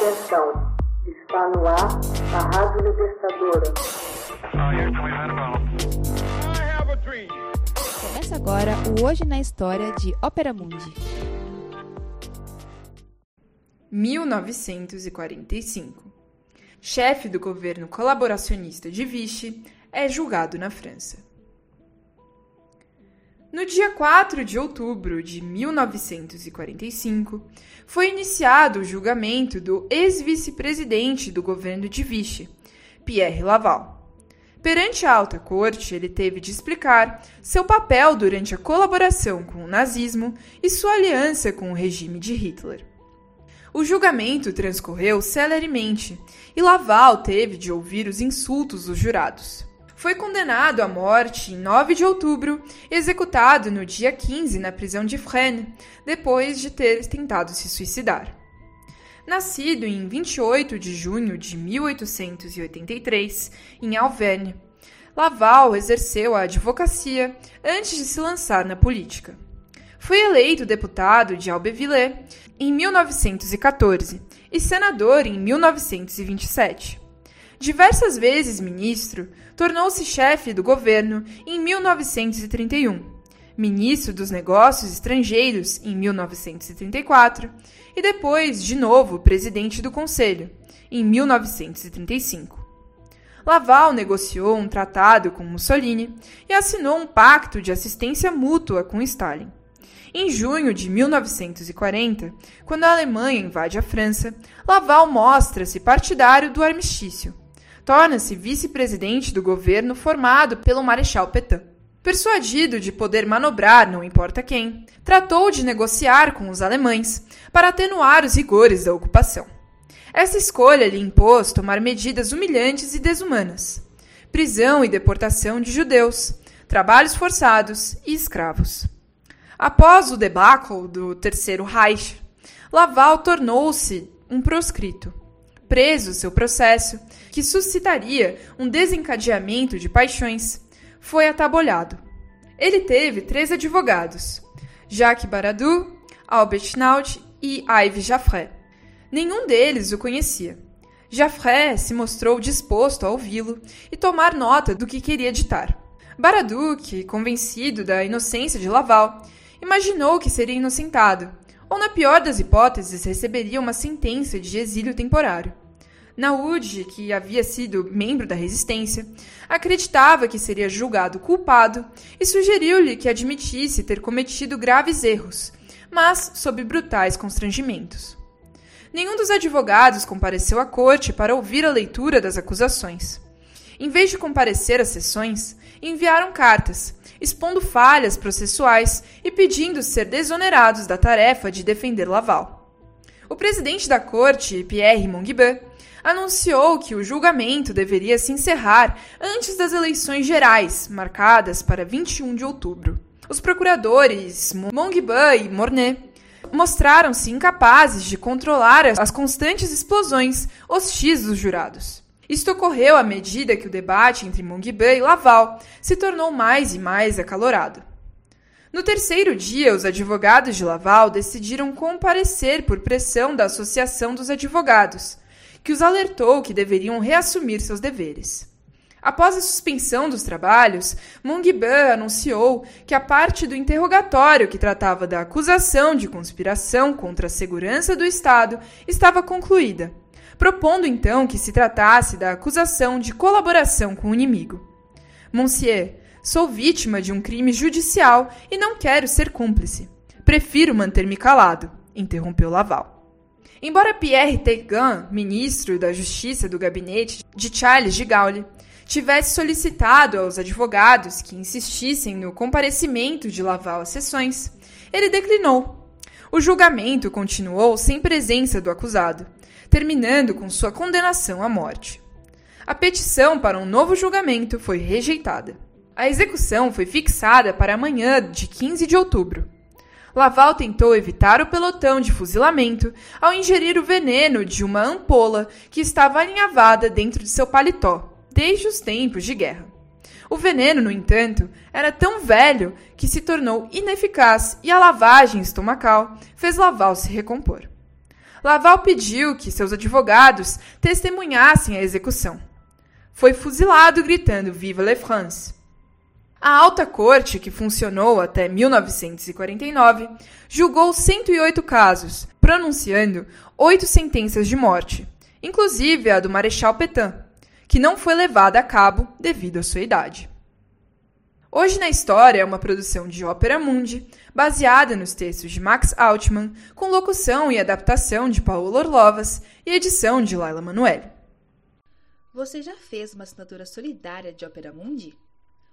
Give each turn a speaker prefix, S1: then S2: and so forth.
S1: Atenção, está no ar a Rádio Libertadora.
S2: Começa agora o Hoje na História de Ópera Mundi.
S3: 1945. Chefe do governo colaboracionista de Vichy é julgado na França. No dia 4 de outubro de 1945, foi iniciado o julgamento do ex-vice-presidente do governo de Vichy, Pierre Laval. Perante a alta corte, ele teve de explicar seu papel durante a colaboração com o nazismo e sua aliança com o regime de Hitler. O julgamento transcorreu celeremente e Laval teve de ouvir os insultos dos jurados foi condenado à morte em 9 de outubro e executado no dia 15 na prisão de Fresnes, depois de ter tentado se suicidar. Nascido em 28 de junho de 1883, em Auvergne, Laval exerceu a advocacia antes de se lançar na política. Foi eleito deputado de Abbeville em 1914 e senador em 1927. Diversas vezes ministro, tornou-se chefe do governo em 1931, ministro dos Negócios Estrangeiros em 1934 e depois, de novo, presidente do Conselho em 1935. Laval negociou um tratado com Mussolini e assinou um pacto de assistência mútua com Stalin. Em junho de 1940, quando a Alemanha invade a França, Laval mostra-se partidário do armistício torna-se vice-presidente do governo formado pelo Marechal Petain. Persuadido de poder manobrar não importa quem, tratou de negociar com os alemães para atenuar os rigores da ocupação. Essa escolha lhe impôs tomar medidas humilhantes e desumanas: prisão e deportação de judeus, trabalhos forçados e escravos. Após o debacle do Terceiro Reich, Laval tornou-se um proscrito preso seu processo, que suscitaria um desencadeamento de paixões, foi atabolhado. Ele teve três advogados: Jacques Baradou, Albert Naut e Yves Jaffré. Nenhum deles o conhecia. Jaffré se mostrou disposto a ouvi-lo e tomar nota do que queria ditar. Baraduc, convencido da inocência de Laval, imaginou que seria inocentado ou, na pior das hipóteses, receberia uma sentença de exílio temporário. Naúde, que havia sido membro da resistência, acreditava que seria julgado culpado e sugeriu-lhe que admitisse ter cometido graves erros, mas sob brutais constrangimentos. Nenhum dos advogados compareceu à corte para ouvir a leitura das acusações. Em vez de comparecer às sessões, enviaram cartas, expondo falhas processuais e pedindo ser desonerados da tarefa de defender Laval. O presidente da corte, Pierre Monguibet, anunciou que o julgamento deveria se encerrar antes das eleições gerais, marcadas para 21 de outubro. Os procuradores Monguibet e Mornay mostraram-se incapazes de controlar as constantes explosões hostis dos jurados. Isto ocorreu à medida que o debate entre Monguibet e Laval se tornou mais e mais acalorado. No terceiro dia, os advogados de Laval decidiram comparecer por pressão da Associação dos Advogados, que os alertou que deveriam reassumir seus deveres. Após a suspensão dos trabalhos, Munguibin anunciou que a parte do interrogatório que tratava da acusação de conspiração contra a segurança do Estado estava concluída, propondo então que se tratasse da acusação de colaboração com o inimigo. Monsieur, Sou vítima de um crime judicial e não quero ser cúmplice. Prefiro manter-me calado, interrompeu Laval. Embora Pierre Tegan, ministro da Justiça do gabinete de Charles de Gaulle, tivesse solicitado aos advogados que insistissem no comparecimento de Laval às sessões, ele declinou. O julgamento continuou sem presença do acusado, terminando com sua condenação à morte. A petição para um novo julgamento foi rejeitada. A execução foi fixada para amanhã de 15 de outubro. Laval tentou evitar o pelotão de fuzilamento ao ingerir o veneno de uma ampola que estava alinhavada dentro de seu paletó, desde os tempos de guerra. O veneno, no entanto, era tão velho que se tornou ineficaz e a lavagem estomacal fez Laval se recompor. Laval pediu que seus advogados testemunhassem a execução. Foi fuzilado gritando Viva la France! A alta corte, que funcionou até 1949, julgou 108 casos, pronunciando oito sentenças de morte, inclusive a do Marechal Petain, que não foi levada a cabo devido à sua idade. Hoje na História é uma produção de Ópera Mundi, baseada nos textos de Max Altman, com locução e adaptação de Paulo Orlovas e edição de Laila Manoeli.
S2: Você já fez uma assinatura solidária de Ópera Mundi?